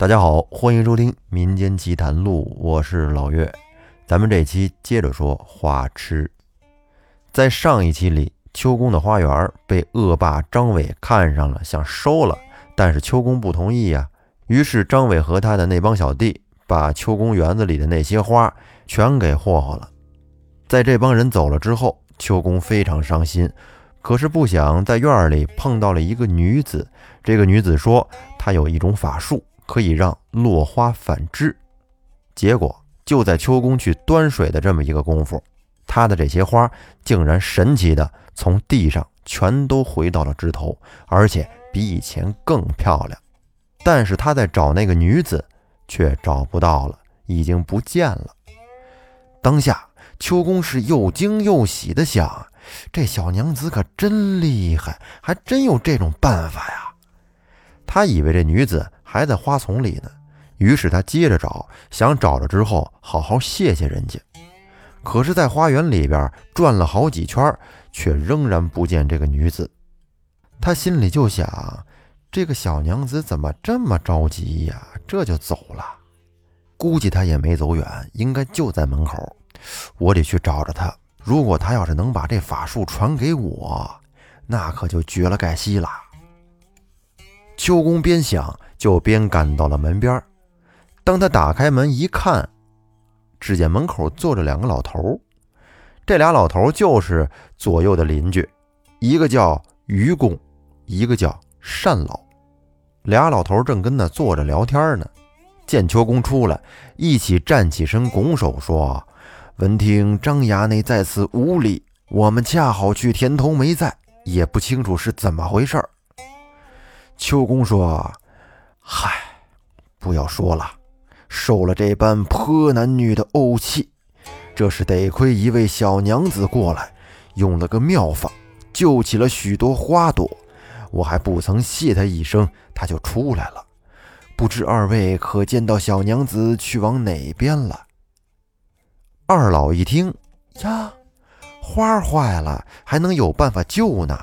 大家好，欢迎收听《民间奇谈录》，我是老岳。咱们这期接着说花痴。在上一期里，秋宫的花园被恶霸张伟看上了，想收了，但是秋宫不同意呀。于是张伟和他的那帮小弟把秋宫园子里的那些花全给霍霍了。在这帮人走了之后，秋宫非常伤心。可是不想在院里碰到了一个女子。这个女子说，她有一种法术，可以让落花反枝。结果就在秋宫去端水的这么一个功夫，他的这些花竟然神奇的从地上全都回到了枝头，而且比以前更漂亮。但是他在找那个女子，却找不到了，已经不见了。当下秋宫是又惊又喜的想。这小娘子可真厉害，还真有这种办法呀！他以为这女子还在花丛里呢，于是他接着找，想找着之后好好谢谢人家。可是，在花园里边转了好几圈，却仍然不见这个女子。他心里就想：这个小娘子怎么这么着急呀？这就走了，估计她也没走远，应该就在门口。我得去找着她。如果她要是能把这法术传给我，那可就绝了盖西了。秋公边想就边赶到了门边当他打开门一看，只见门口坐着两个老头这俩老头就是左右的邻居，一个叫愚公，一个叫单老。俩老头正跟那坐着聊天呢，见秋公出来，一起站起身，拱手说。闻听张衙内在此无礼，我们恰好去田头没在，也不清楚是怎么回事。秋公说：“嗨，不要说了，受了这般泼男女的怄气，这是得亏一位小娘子过来，用了个妙法，救起了许多花朵。我还不曾谢他一声，他就出来了。不知二位可见到小娘子去往哪边了？”二老一听，呀，花坏了，还能有办法救呢？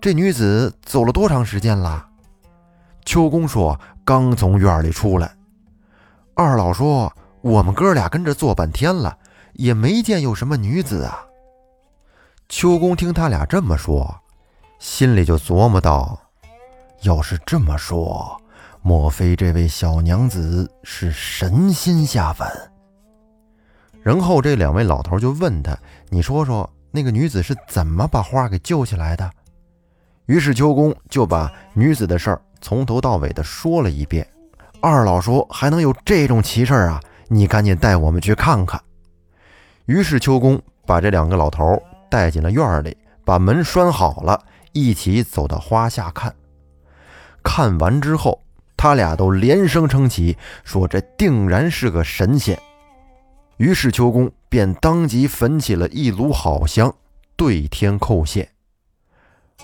这女子走了多长时间了？秋公说：“刚从院里出来。”二老说：“我们哥俩跟着坐半天了，也没见有什么女子啊。”秋公听他俩这么说，心里就琢磨道：“要是这么说，莫非这位小娘子是神仙下凡？”然后这两位老头就问他：“你说说，那个女子是怎么把花给救起来的？”于是秋公就把女子的事儿从头到尾的说了一遍。二老说：“还能有这种奇事啊？你赶紧带我们去看看。”于是秋公把这两个老头带进了院里，把门拴好了，一起走到花下看。看完之后，他俩都连声称奇，说：“这定然是个神仙。”于是秋公便当即焚起了一炉好香，对天叩谢。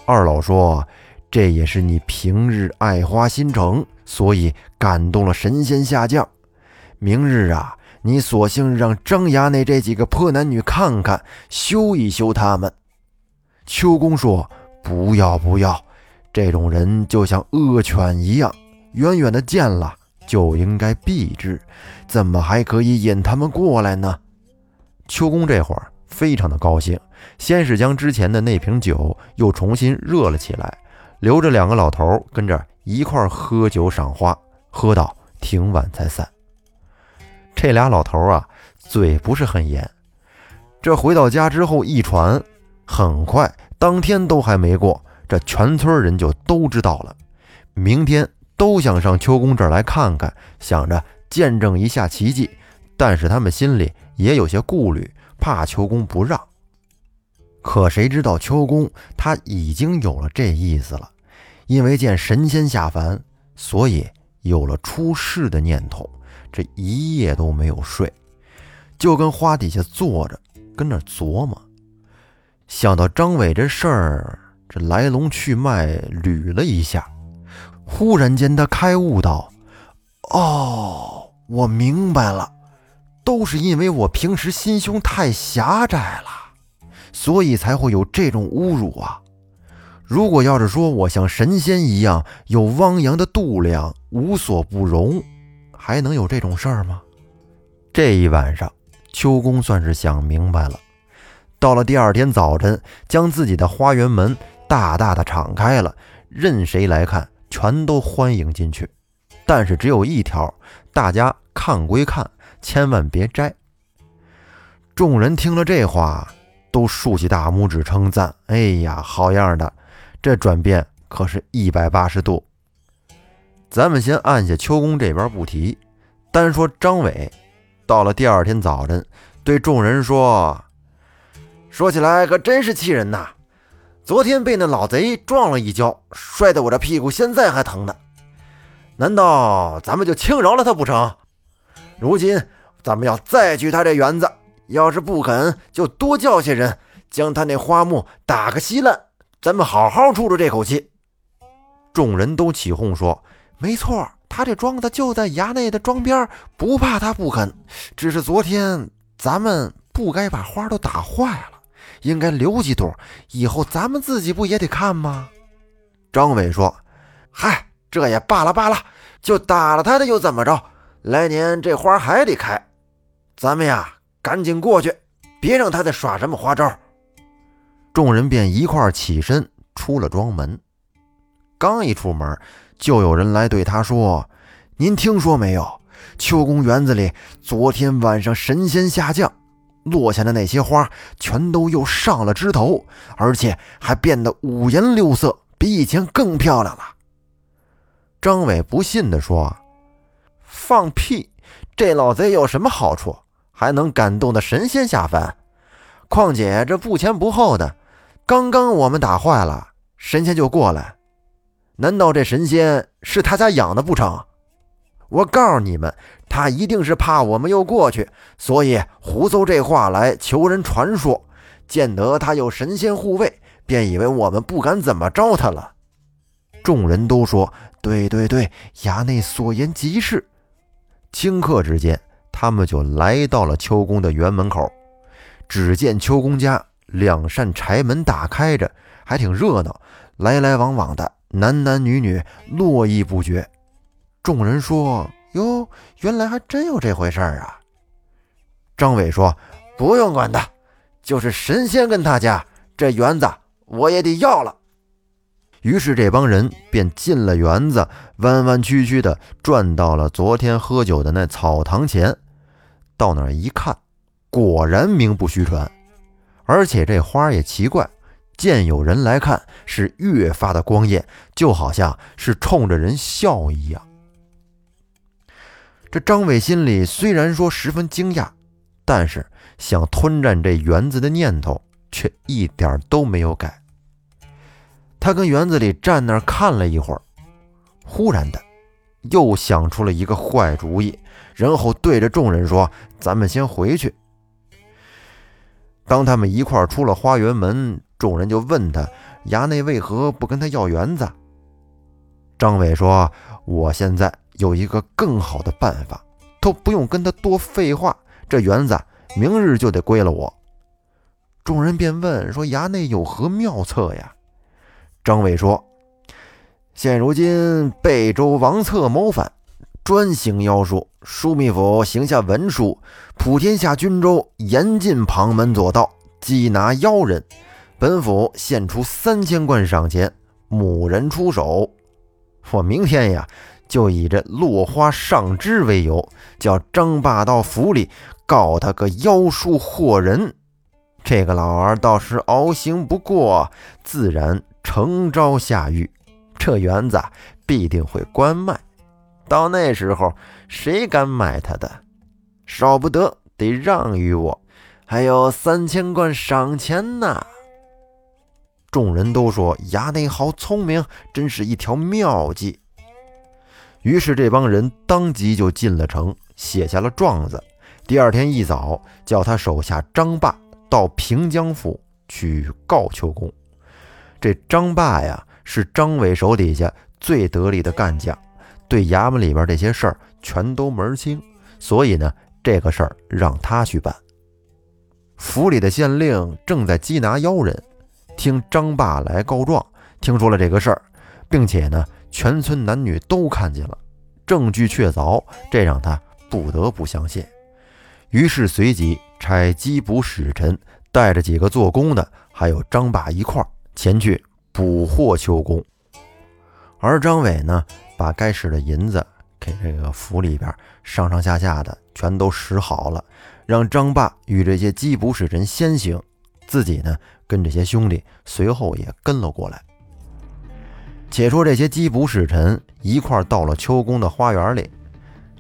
二老说：“这也是你平日爱花心肠，所以感动了神仙下降。明日啊，你索性让张衙内这几个破男女看看，修一修他们。”秋公说：“不要不要，这种人就像恶犬一样，远远的见了。”就应该避之，怎么还可以引他们过来呢？秋公这会儿非常的高兴，先是将之前的那瓶酒又重新热了起来，留着两个老头跟着一块儿喝酒赏花，喝到挺晚才散。这俩老头啊，嘴不是很严。这回到家之后一传，很快当天都还没过，这全村人就都知道了。明天。都想上秋公这儿来看看，想着见证一下奇迹，但是他们心里也有些顾虑，怕秋公不让。可谁知道秋公他已经有了这意思了，因为见神仙下凡，所以有了出世的念头，这一夜都没有睡，就跟花底下坐着，跟那琢磨。想到张伟这事儿，这来龙去脉捋了一下。忽然间，他开悟道：“哦，我明白了，都是因为我平时心胸太狭窄了，所以才会有这种侮辱啊！如果要是说我像神仙一样有汪洋的度量，无所不容，还能有这种事儿吗？这一晚上，秋公算是想明白了。到了第二天早晨，将自己的花园门大大的敞开了，任谁来看，全都欢迎进去。但是只有一条，大家看归看，千万别摘。众人听了这话，都竖起大拇指称赞：“哎呀，好样的！”这转变可是一百八十度。咱们先按下秋公这边不提，单说张伟，到了第二天早晨，对众人说：“说起来可真是气人呐！昨天被那老贼撞了一跤，摔得我这屁股现在还疼呢。难道咱们就轻饶了他不成？如今咱们要再去他这园子，要是不肯，就多叫些人将他那花木打个稀烂。”咱们好好出出这口气。众人都起哄说：“没错，他这庄子就在衙内的庄边，不怕他不肯。只是昨天咱们不该把花都打坏了，应该留几朵，以后咱们自己不也得看吗？”张伟说：“嗨，这也罢了罢了，就打了他的又怎么着？来年这花还得开，咱们呀赶紧过去，别让他再耍什么花招。”众人便一块起身出了庄门，刚一出门，就有人来对他说：“您听说没有？秋宫园子里昨天晚上神仙下降，落下的那些花全都又上了枝头，而且还变得五颜六色，比以前更漂亮了。”张伟不信地说：“放屁！这老贼有什么好处？还能感动的神仙下凡？况且这不前不后的。”刚刚我们打坏了，神仙就过来。难道这神仙是他家养的不成？我告诉你们，他一定是怕我们又过去，所以胡诌这话来求人传说。见得他有神仙护卫，便以为我们不敢怎么着他了。众人都说：“对对对，衙内所言极是。”顷刻之间，他们就来到了秋宫的园门口。只见秋宫家。两扇柴门打开着，还挺热闹，来来往往的男男女女络绎不绝。众人说：“哟，原来还真有这回事儿啊！”张伟说：“不用管他，就是神仙跟他家这园子，我也得要了。”于是这帮人便进了园子，弯弯曲曲的转到了昨天喝酒的那草堂前。到那儿一看，果然名不虚传。而且这花也奇怪，见有人来看，是越发的光艳，就好像是冲着人笑一样。这张伟心里虽然说十分惊讶，但是想吞占这园子的念头却一点都没有改。他跟园子里站那儿看了一会儿，忽然的又想出了一个坏主意，然后对着众人说：“咱们先回去。”当他们一块出了花园门，众人就问他：“衙内为何不跟他要园子？”张伟说：“我现在有一个更好的办法，都不用跟他多废话，这园子明日就得归了我。”众人便问说：“衙内有何妙策呀？”张伟说：“现如今贝州王策谋反。”专行妖术，枢密府行下文书，普天下军州严禁旁门左道，缉拿妖人。本府献出三千贯赏钱，母人出手。我明天呀，就以这落花上枝为由，叫张霸到府里告他个妖术惑人。这个老儿倒是熬刑不过，自然诚招下狱。这园子必定会关卖。到那时候，谁敢买他的？少不得得让于我，还有三千贯赏钱呢。众人都说衙内好聪明，真是一条妙计。于是这帮人当即就进了城，写下了状子。第二天一早，叫他手下张霸到平江府去告秋公。这张霸呀，是张伟手底下最得力的干将。对衙门里边这些事儿全都门清，所以呢，这个事儿让他去办。府里的县令正在缉拿妖人，听张霸来告状，听说了这个事儿，并且呢，全村男女都看见了，证据确凿，这让他不得不相信。于是随即差缉捕使臣带着几个做工的，还有张霸一块儿前去捕获秋公。而张伟呢，把该使的银子给这个府里边上上下下的全都使好了，让张霸与这些缉捕使臣先行，自己呢跟这些兄弟随后也跟了过来。且说这些缉捕使臣一块到了秋公的花园里，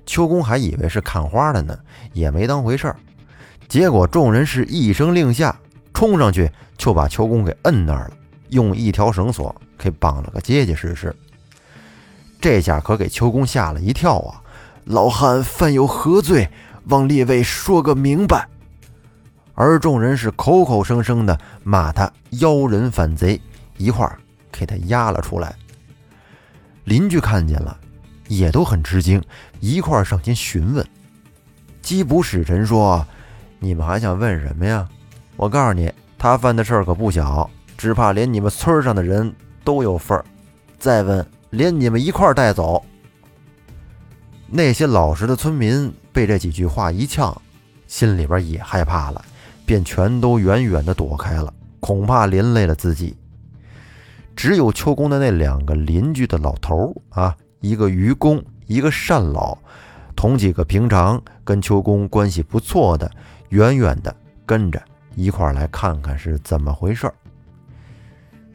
秋公还以为是看花的呢，也没当回事儿。结果众人是一声令下，冲上去就把秋公给摁那儿了，用一条绳索给绑了个结结实实。这下可给秋公吓了一跳啊！老汉犯有何罪？望列位说个明白。而众人是口口声声的骂他妖人反贼，一块儿给他押了出来。邻居看见了，也都很吃惊，一块儿上前询问。缉捕使臣说：“你们还想问什么呀？我告诉你，他犯的事儿可不小，只怕连你们村上的人都有份儿。再问。”连你们一块带走。那些老实的村民被这几句话一呛，心里边也害怕了，便全都远远的躲开了，恐怕连累了自己。只有秋公的那两个邻居的老头啊，一个愚公，一个善老，同几个平常跟秋公关系不错的，远远的跟着一块来看看是怎么回事儿。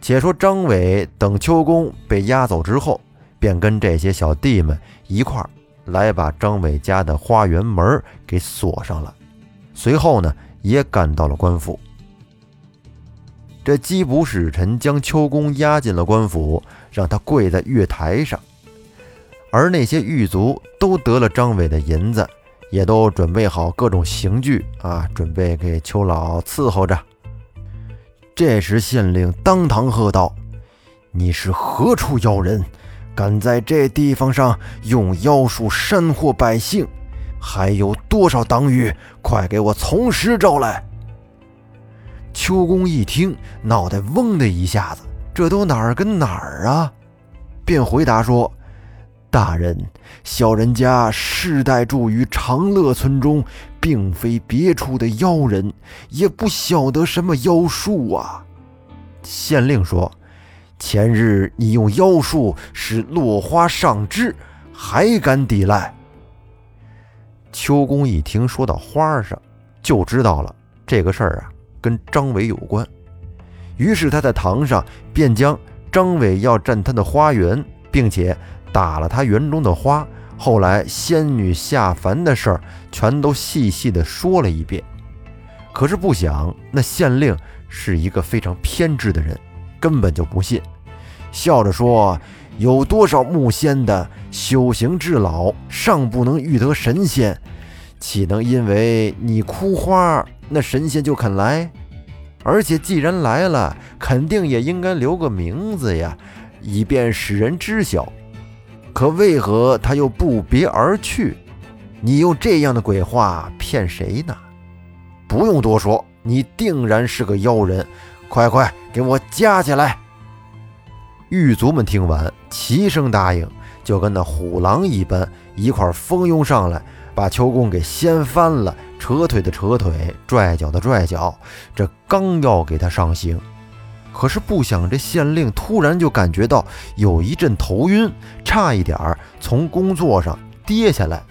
且说张伟等秋公被押走之后，便跟这些小弟们一块儿来把张伟家的花园门给锁上了。随后呢，也赶到了官府。这缉捕使臣将秋公押进了官府，让他跪在月台上。而那些狱卒都得了张伟的银子，也都准备好各种刑具啊，准备给邱老伺候着。这时，县令当堂喝道：“你是何处妖人，敢在这地方上用妖术煽惑百姓？还有多少党羽？快给我从实招来！”秋公一听，脑袋嗡的一下子，这都哪儿跟哪儿啊？便回答说。大人，小人家世代住于长乐村中，并非别处的妖人，也不晓得什么妖术啊。县令说：“前日你用妖术使落花上枝，还敢抵赖？”秋公一听说到花上，就知道了这个事儿啊跟张伟有关，于是他在堂上便将张伟要占他的花园，并且。打了他园中的花，后来仙女下凡的事儿，全都细细的说了一遍。可是不想那县令是一个非常偏执的人，根本就不信，笑着说：“有多少木仙的修行至老，尚不能遇得神仙，岂能因为你哭花，那神仙就肯来？而且既然来了，肯定也应该留个名字呀，以便使人知晓。”可为何他又不别而去？你用这样的鬼话骗谁呢？不用多说，你定然是个妖人！快快给我夹起来！狱卒们听完，齐声答应，就跟那虎狼一般，一块蜂拥上来，把秋公给掀翻了，扯腿的扯腿，拽脚的拽脚。这刚要给他上刑。可是不想，这县令突然就感觉到有一阵头晕，差一点儿从工作上跌下来。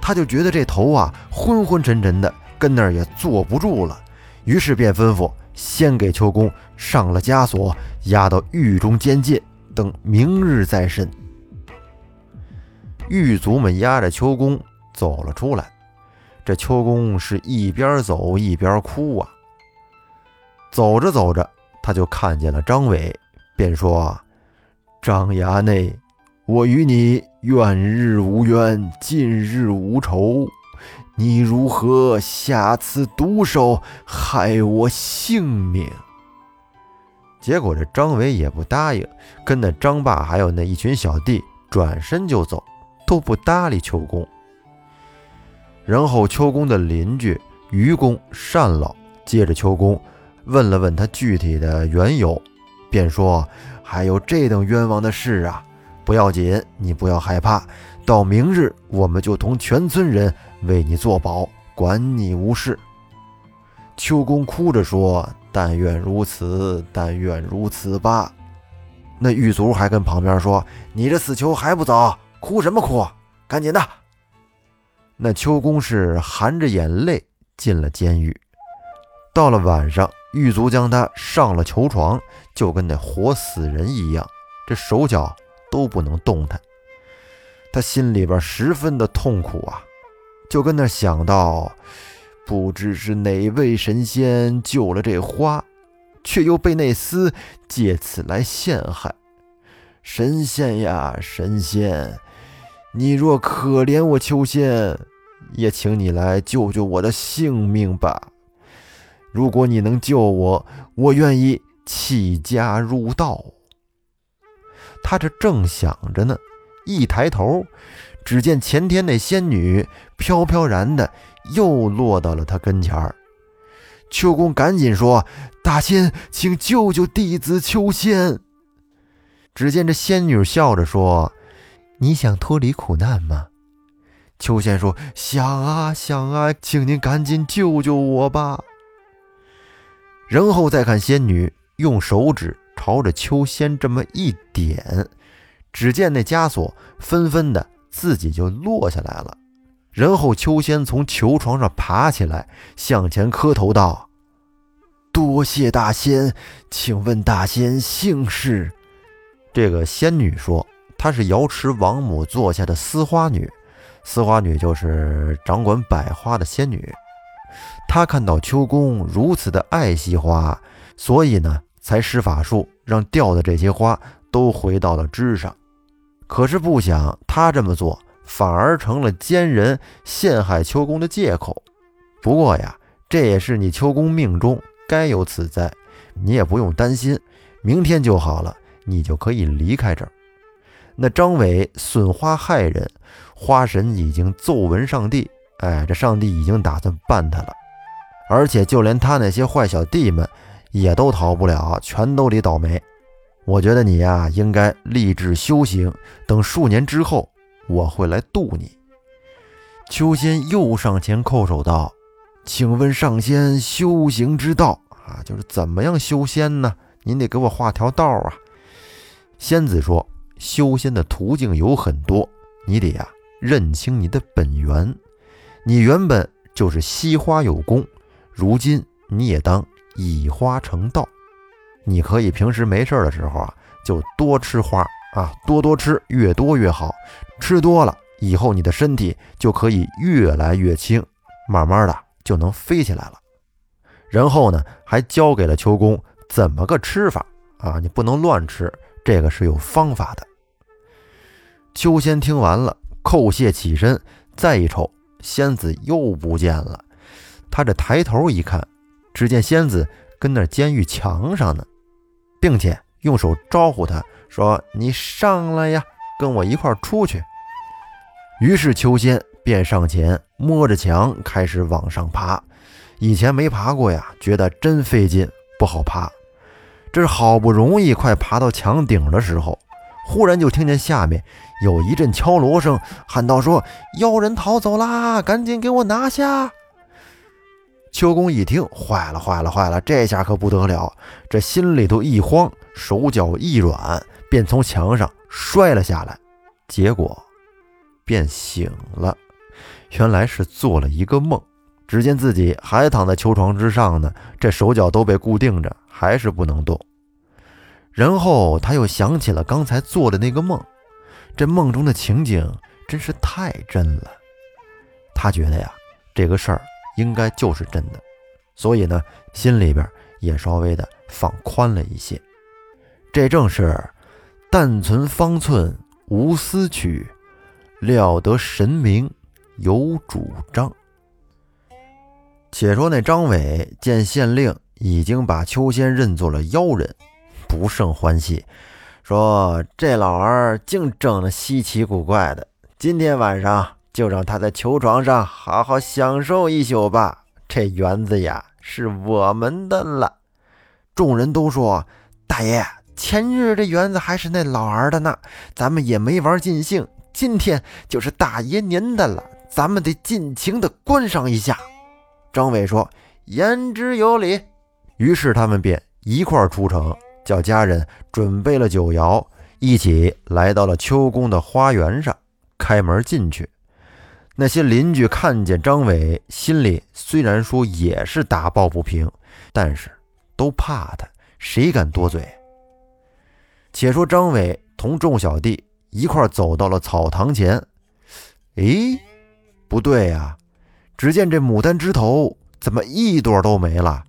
他就觉得这头啊昏昏沉沉的，跟那儿也坐不住了。于是便吩咐先给秋公上了枷锁，押到狱中监禁，等明日再审。狱卒们押着秋公走了出来，这秋公是一边走一边哭啊。走着走着。他就看见了张伟，便说：“张衙内，我与你远日无冤，近日无仇，你如何下此毒手，害我性命？”结果这张伟也不答应，跟那张霸还有那一群小弟转身就走，都不搭理秋公。然后秋公的邻居愚公、单老接着秋公。问了问他具体的缘由，便说：“还有这等冤枉的事啊！不要紧，你不要害怕，到明日我们就同全村人为你作保，管你无事。”秋公哭着说：“但愿如此，但愿如此吧。”那狱卒还跟旁边说：“你这死囚还不走，哭什么哭？赶紧的！”那秋公是含着眼泪进了监狱。到了晚上，狱卒将他上了囚床，就跟那活死人一样，这手脚都不能动弹。他心里边十分的痛苦啊，就跟那想到。不知是哪位神仙救了这花，却又被那厮借此来陷害。神仙呀，神仙，你若可怜我秋仙，也请你来救救我的性命吧。如果你能救我，我愿意弃家入道。他这正想着呢，一抬头，只见前天那仙女飘飘然的。又落到了他跟前儿，秋公赶紧说：“大仙，请救救弟子秋仙。”只见这仙女笑着说：“你想脱离苦难吗？”秋仙说：“想啊想啊，请您赶紧救救我吧。”然后再看仙女用手指朝着秋仙这么一点，只见那枷锁纷纷的自己就落下来了。然后，秋仙从囚床上爬起来，向前磕头道：“多谢大仙，请问大仙姓氏？”这个仙女说：“她是瑶池王母座下的司花女，司花女就是掌管百花的仙女。他看到秋公如此的爱惜花，所以呢，才施法术让掉的这些花都回到了枝上。可是不想，他这么做。”反而成了奸人陷害秋公的借口。不过呀，这也是你秋公命中该有此灾，你也不用担心，明天就好了，你就可以离开这儿。那张伟损花害人，花神已经奏闻上帝，哎，这上帝已经打算办他了，而且就连他那些坏小弟们也都逃不了，全都得倒霉。我觉得你呀，应该立志修行，等数年之后。我会来渡你。秋仙又上前叩首道：“请问上仙修行之道啊，就是怎么样修仙呢？您得给我画条道啊。”仙子说：“修仙的途径有很多，你得呀认清你的本源。你原本就是惜花有功，如今你也当以花成道。你可以平时没事的时候啊，就多吃花。”啊，多多吃，越多越好。吃多了以后，你的身体就可以越来越轻，慢慢的就能飞起来了。然后呢，还教给了秋公怎么个吃法啊，你不能乱吃，这个是有方法的。秋仙听完了，叩谢起身，再一瞅，仙子又不见了。他这抬头一看，只见仙子跟那监狱墙上呢，并且用手招呼他。说：“你上来呀，跟我一块出去。”于是秋仙便上前摸着墙开始往上爬。以前没爬过呀，觉得真费劲，不好爬。这是好不容易快爬到墙顶的时候，忽然就听见下面有一阵敲锣声，喊道：“说妖人逃走啦，赶紧给我拿下！”秋公一听，坏了，坏了，坏了！这下可不得了，这心里头一慌，手脚一软。便从墙上摔了下来，结果便醒了。原来是做了一个梦。只见自己还躺在囚床之上呢，这手脚都被固定着，还是不能动。然后他又想起了刚才做的那个梦，这梦中的情景真是太真了。他觉得呀，这个事儿应该就是真的，所以呢，心里边也稍微的放宽了一些。这正是。但存方寸无私取，料得神明有主张。且说那张伟见县令已经把秋仙认作了妖人，不胜欢喜，说：“这老儿净整的稀奇古怪的，今天晚上就让他在球床上好好享受一宿吧。这园子呀，是我们的了。”众人都说：“大爷。”前日这园子还是那老儿的呢，咱们也没玩尽兴。今天就是大爷您的了，咱们得尽情的观赏一下。”张伟说：“言之有理。”于是他们便一块出城，叫家人准备了酒肴，一起来到了秋宫的花园上，开门进去。那些邻居看见张伟，心里虽然说也是打抱不平，但是都怕他，谁敢多嘴？且说张伟同众小弟一块走到了草堂前，诶，不对呀！只见这牡丹枝头怎么一朵都没了？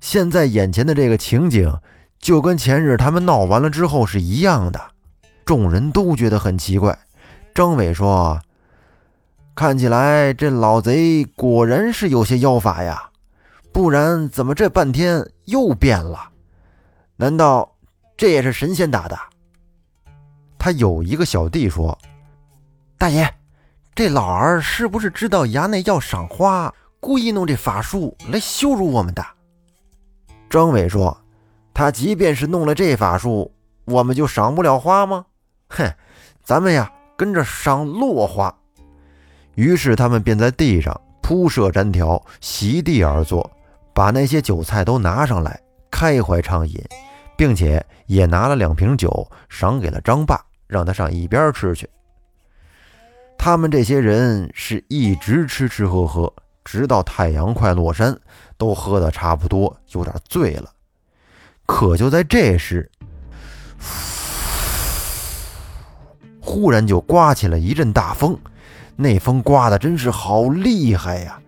现在眼前的这个情景，就跟前日他们闹完了之后是一样的。众人都觉得很奇怪。张伟说：“看起来这老贼果然是有些妖法呀，不然怎么这半天又变了？难道这也是神仙打的？”他有一个小弟说：“大爷，这老儿是不是知道衙内要赏花，故意弄这法术来羞辱我们的？”张伟说：“他即便是弄了这法术，我们就赏不了花吗？哼，咱们呀跟着赏落花。”于是他们便在地上铺设毡条，席地而坐，把那些酒菜都拿上来，开怀畅饮，并且也拿了两瓶酒赏给了张霸，让他上一边吃去。他们这些人是一直吃吃喝喝。直到太阳快落山，都喝得差不多，有点醉了。可就在这时，忽然就刮起了一阵大风，那风刮的真是好厉害呀，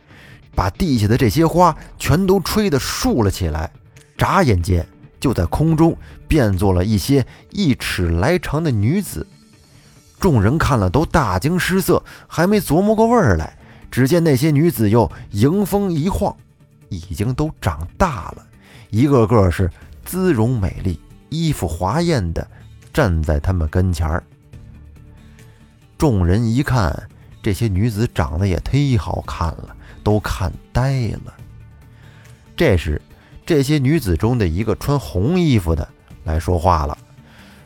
把地下的这些花全都吹得竖了起来。眨眼间，就在空中变作了一些一尺来长的女子。众人看了都大惊失色，还没琢磨过味儿来。只见那些女子又迎风一晃，已经都长大了，一个个是姿容美丽、衣服华艳的，站在他们跟前儿。众人一看，这些女子长得也忒好看了，都看呆了。这时，这些女子中的一个穿红衣服的来说话了，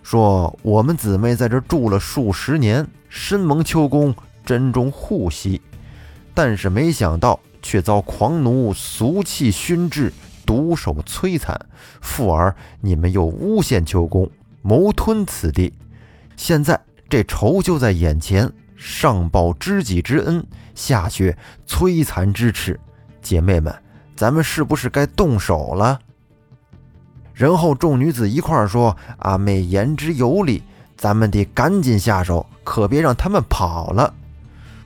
说：“我们姊妹在这住了数十年，深蒙秋公珍重护惜。”但是没想到，却遭狂奴俗气熏制，毒手摧残。复而你们又诬陷秋公，谋吞此地。现在这仇就在眼前，上报知己之恩，下雪摧残之耻。姐妹们，咱们是不是该动手了？然后众女子一块说：“阿妹言之有理，咱们得赶紧下手，可别让他们跑了。”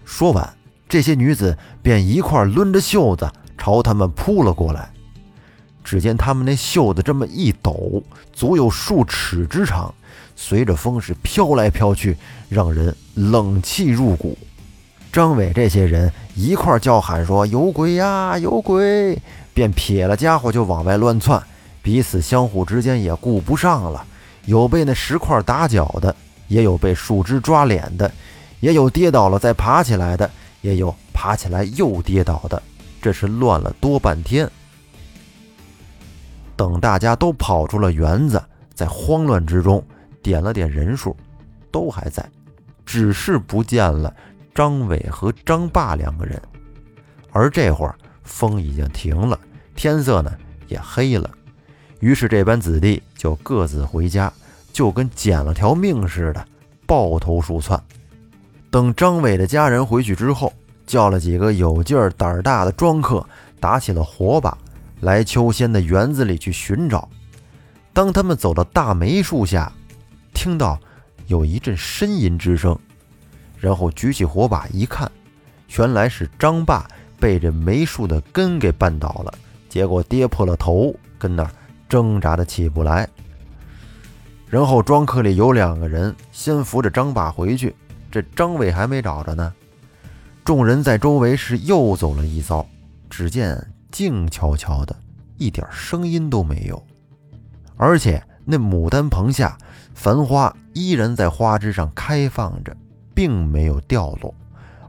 说完。这些女子便一块抡着袖子朝他们扑了过来。只见他们那袖子这么一抖，足有数尺之长，随着风是飘来飘去，让人冷气入骨。张伟这些人一块叫喊说：“有鬼呀，有鬼！”便撇了家伙就往外乱窜，彼此相互之间也顾不上了。有被那石块打脚的，也有被树枝抓脸的，也有跌倒了再爬起来的。也有爬起来又跌倒的，这是乱了多半天。等大家都跑出了园子，在慌乱之中点了点人数，都还在，只是不见了张伟和张霸两个人。而这会儿风已经停了，天色呢也黑了，于是这班子弟就各自回家，就跟捡了条命似的，抱头鼠窜。等张伟的家人回去之后，叫了几个有劲儿、胆儿大的庄客，打起了火把，来秋仙的园子里去寻找。当他们走到大梅树下，听到有一阵呻吟之声，然后举起火把一看，原来是张霸被这梅树的根给绊倒了，结果跌破了头，跟那儿挣扎的起不来。然后庄客里有两个人先扶着张霸回去。这张伟还没找着呢，众人在周围是又走了一遭，只见静悄悄的，一点声音都没有，而且那牡丹棚下繁花依然在花枝上开放着，并没有掉落，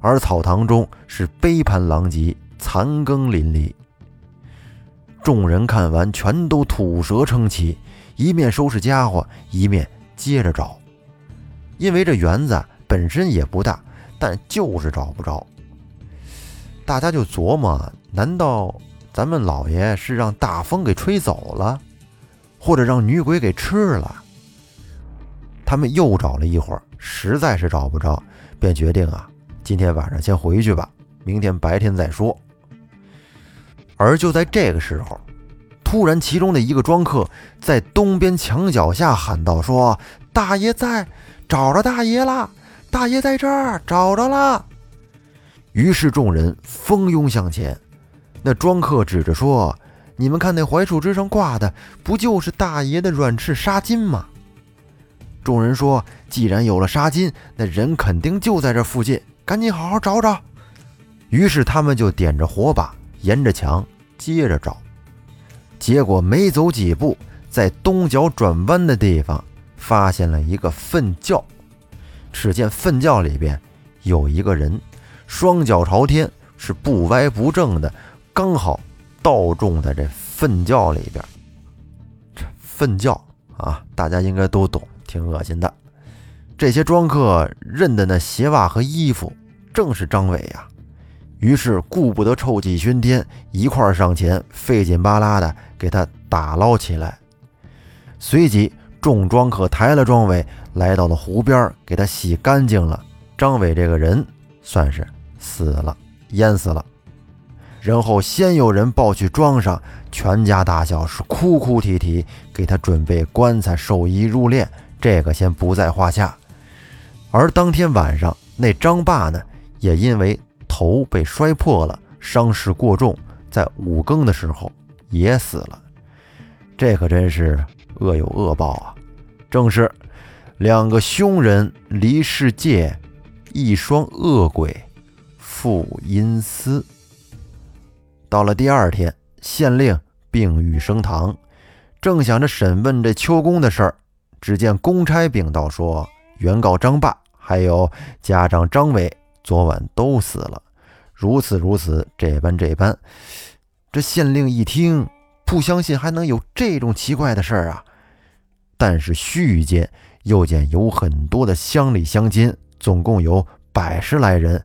而草堂中是杯盘狼藉，残羹淋漓。众人看完，全都吐舌称奇，一面收拾家伙，一面接着找。因为这园子本身也不大，但就是找不着。大家就琢磨：难道咱们老爷是让大风给吹走了，或者让女鬼给吃了？他们又找了一会儿，实在是找不着，便决定啊，今天晚上先回去吧，明天白天再说。而就在这个时候，突然其中的一个庄客在东边墙脚下喊道：“说大爷在。”找着大爷了，大爷在这儿，找着了。于是众人蜂拥向前。那庄客指着说：“你们看，那槐树枝上挂的，不就是大爷的软翅纱巾吗？”众人说：“既然有了纱巾，那人肯定就在这附近，赶紧好好找找。”于是他们就点着火把，沿着墙接着找。结果没走几步，在东角转弯的地方。发现了一个粪窖，只见粪窖里边有一个人，双脚朝天，是不歪不正的，刚好倒中在这粪窖里边。这粪窖啊，大家应该都懂，挺恶心的。这些庄客认的那鞋袜和衣服，正是张伟呀。于是顾不得臭气熏天，一块儿上前，费劲巴拉的给他打捞起来，随即。众庄客抬了庄伟，来到了湖边，给他洗干净了。张伟这个人算是死了，淹死了。然后先有人抱去庄上，全家大小是哭哭啼啼，给他准备棺材、寿衣、入殓，这个先不在话下。而当天晚上，那张霸呢，也因为头被摔破了，伤势过重，在五更的时候也死了。这可真是。恶有恶报啊！正是两个凶人离世界，一双恶鬼负阴司。到了第二天，县令病愈升堂，正想着审问这秋公的事儿，只见公差禀道说：原告张霸还有家长张伟昨晚都死了，如此如此，这般这般。这县令一听。不相信还能有这种奇怪的事儿啊！但是须臾间，又见有很多的乡里乡亲，总共有百十来人，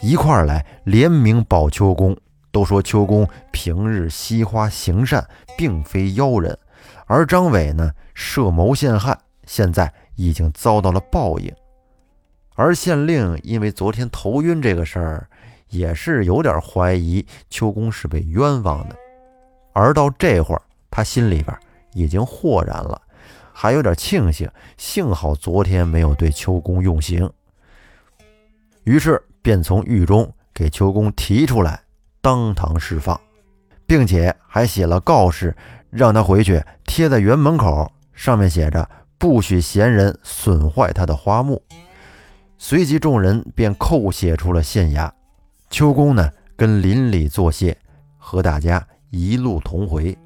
一块儿来联名保秋公，都说秋公平日惜花行善，并非妖人。而张伟呢，设谋陷害，现在已经遭到了报应。而县令因为昨天头晕这个事儿，也是有点怀疑秋公是被冤枉的。而到这会儿，他心里边已经豁然了，还有点庆幸，幸好昨天没有对秋公用刑。于是便从狱中给秋公提出来，当堂释放，并且还写了告示，让他回去贴在园门口，上面写着“不许闲人损坏他的花木”。随即众人便叩谢出了县衙。秋公呢，跟邻里作谢，和大家。一路同回，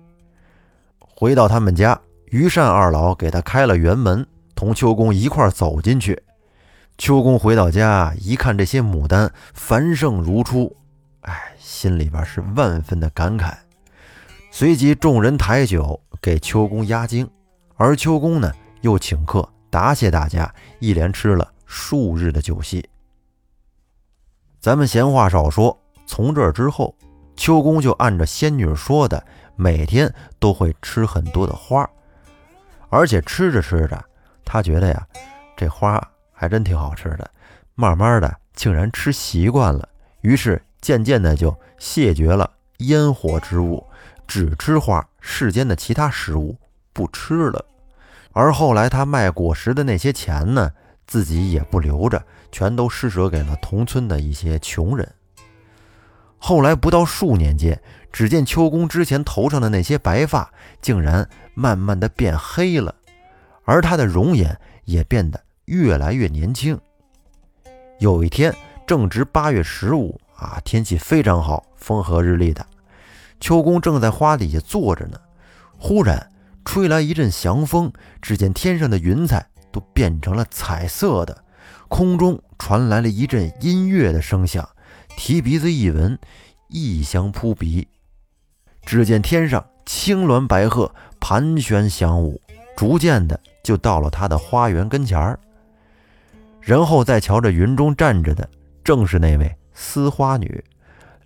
回到他们家，于善二老给他开了园门，同秋公一块走进去。秋公回到家，一看这些牡丹繁盛如初，心里边是万分的感慨。随即众人抬酒给秋公压惊，而秋公呢又请客答谢大家，一连吃了数日的酒席。咱们闲话少说，从这之后。秋公就按照仙女说的，每天都会吃很多的花，而且吃着吃着，他觉得呀，这花还真挺好吃的，慢慢的竟然吃习惯了，于是渐渐的就谢绝了烟火之物，只吃花，世间的其他食物不吃了。而后来他卖果实的那些钱呢，自己也不留着，全都施舍给了同村的一些穷人。后来不到数年间，只见秋公之前头上的那些白发，竟然慢慢的变黑了，而他的容颜也变得越来越年轻。有一天，正值八月十五啊，天气非常好，风和日丽的。秋公正在花底下坐着呢，忽然吹来一阵祥风，只见天上的云彩都变成了彩色的，空中传来了一阵音乐的声响。提鼻子一闻，异香扑鼻。只见天上青鸾白鹤盘旋翔舞，逐渐的就到了他的花园跟前儿。然后再瞧着云中站着的，正是那位丝花女，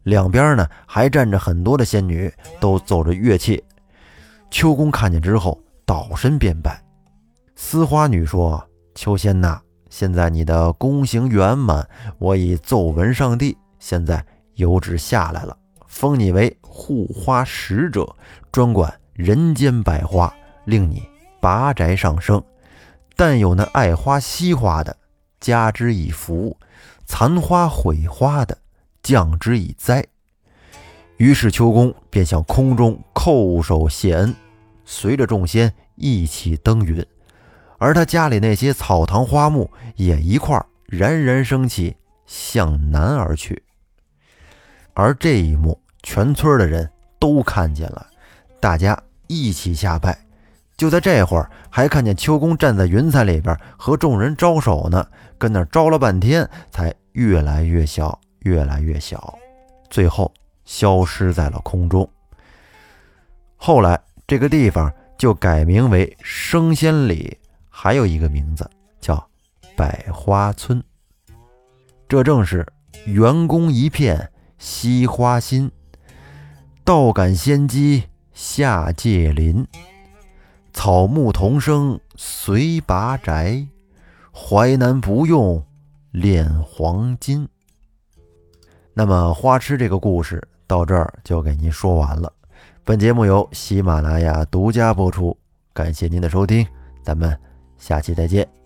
两边呢还站着很多的仙女，都奏着乐器。秋公看见之后，倒身便拜。丝花女说：“秋仙呐，现在你的功行圆满，我已奏闻上帝，现在有旨下来了，封你为护花使者，专管人间百花，令你拔宅上升。但有那爱花惜花的，加之以福；残花毁花的，降之以灾。”于是秋公便向空中叩首谢恩，随着众仙一起登云。而他家里那些草堂花木也一块冉冉升起，向南而去。而这一幕，全村的人都看见了，大家一起下拜。就在这会儿，还看见秋公站在云彩里边和众人招手呢，跟那招了半天，才越来越小，越来越小，最后消失在了空中。后来，这个地方就改名为升仙里。还有一个名字叫百花村，这正是圆宫一片惜花心，倒感仙姬下界林，草木同生随拔宅，淮南不用炼黄金。那么花痴这个故事到这儿就给您说完了。本节目由喜马拉雅独家播出，感谢您的收听，咱们。下期再见。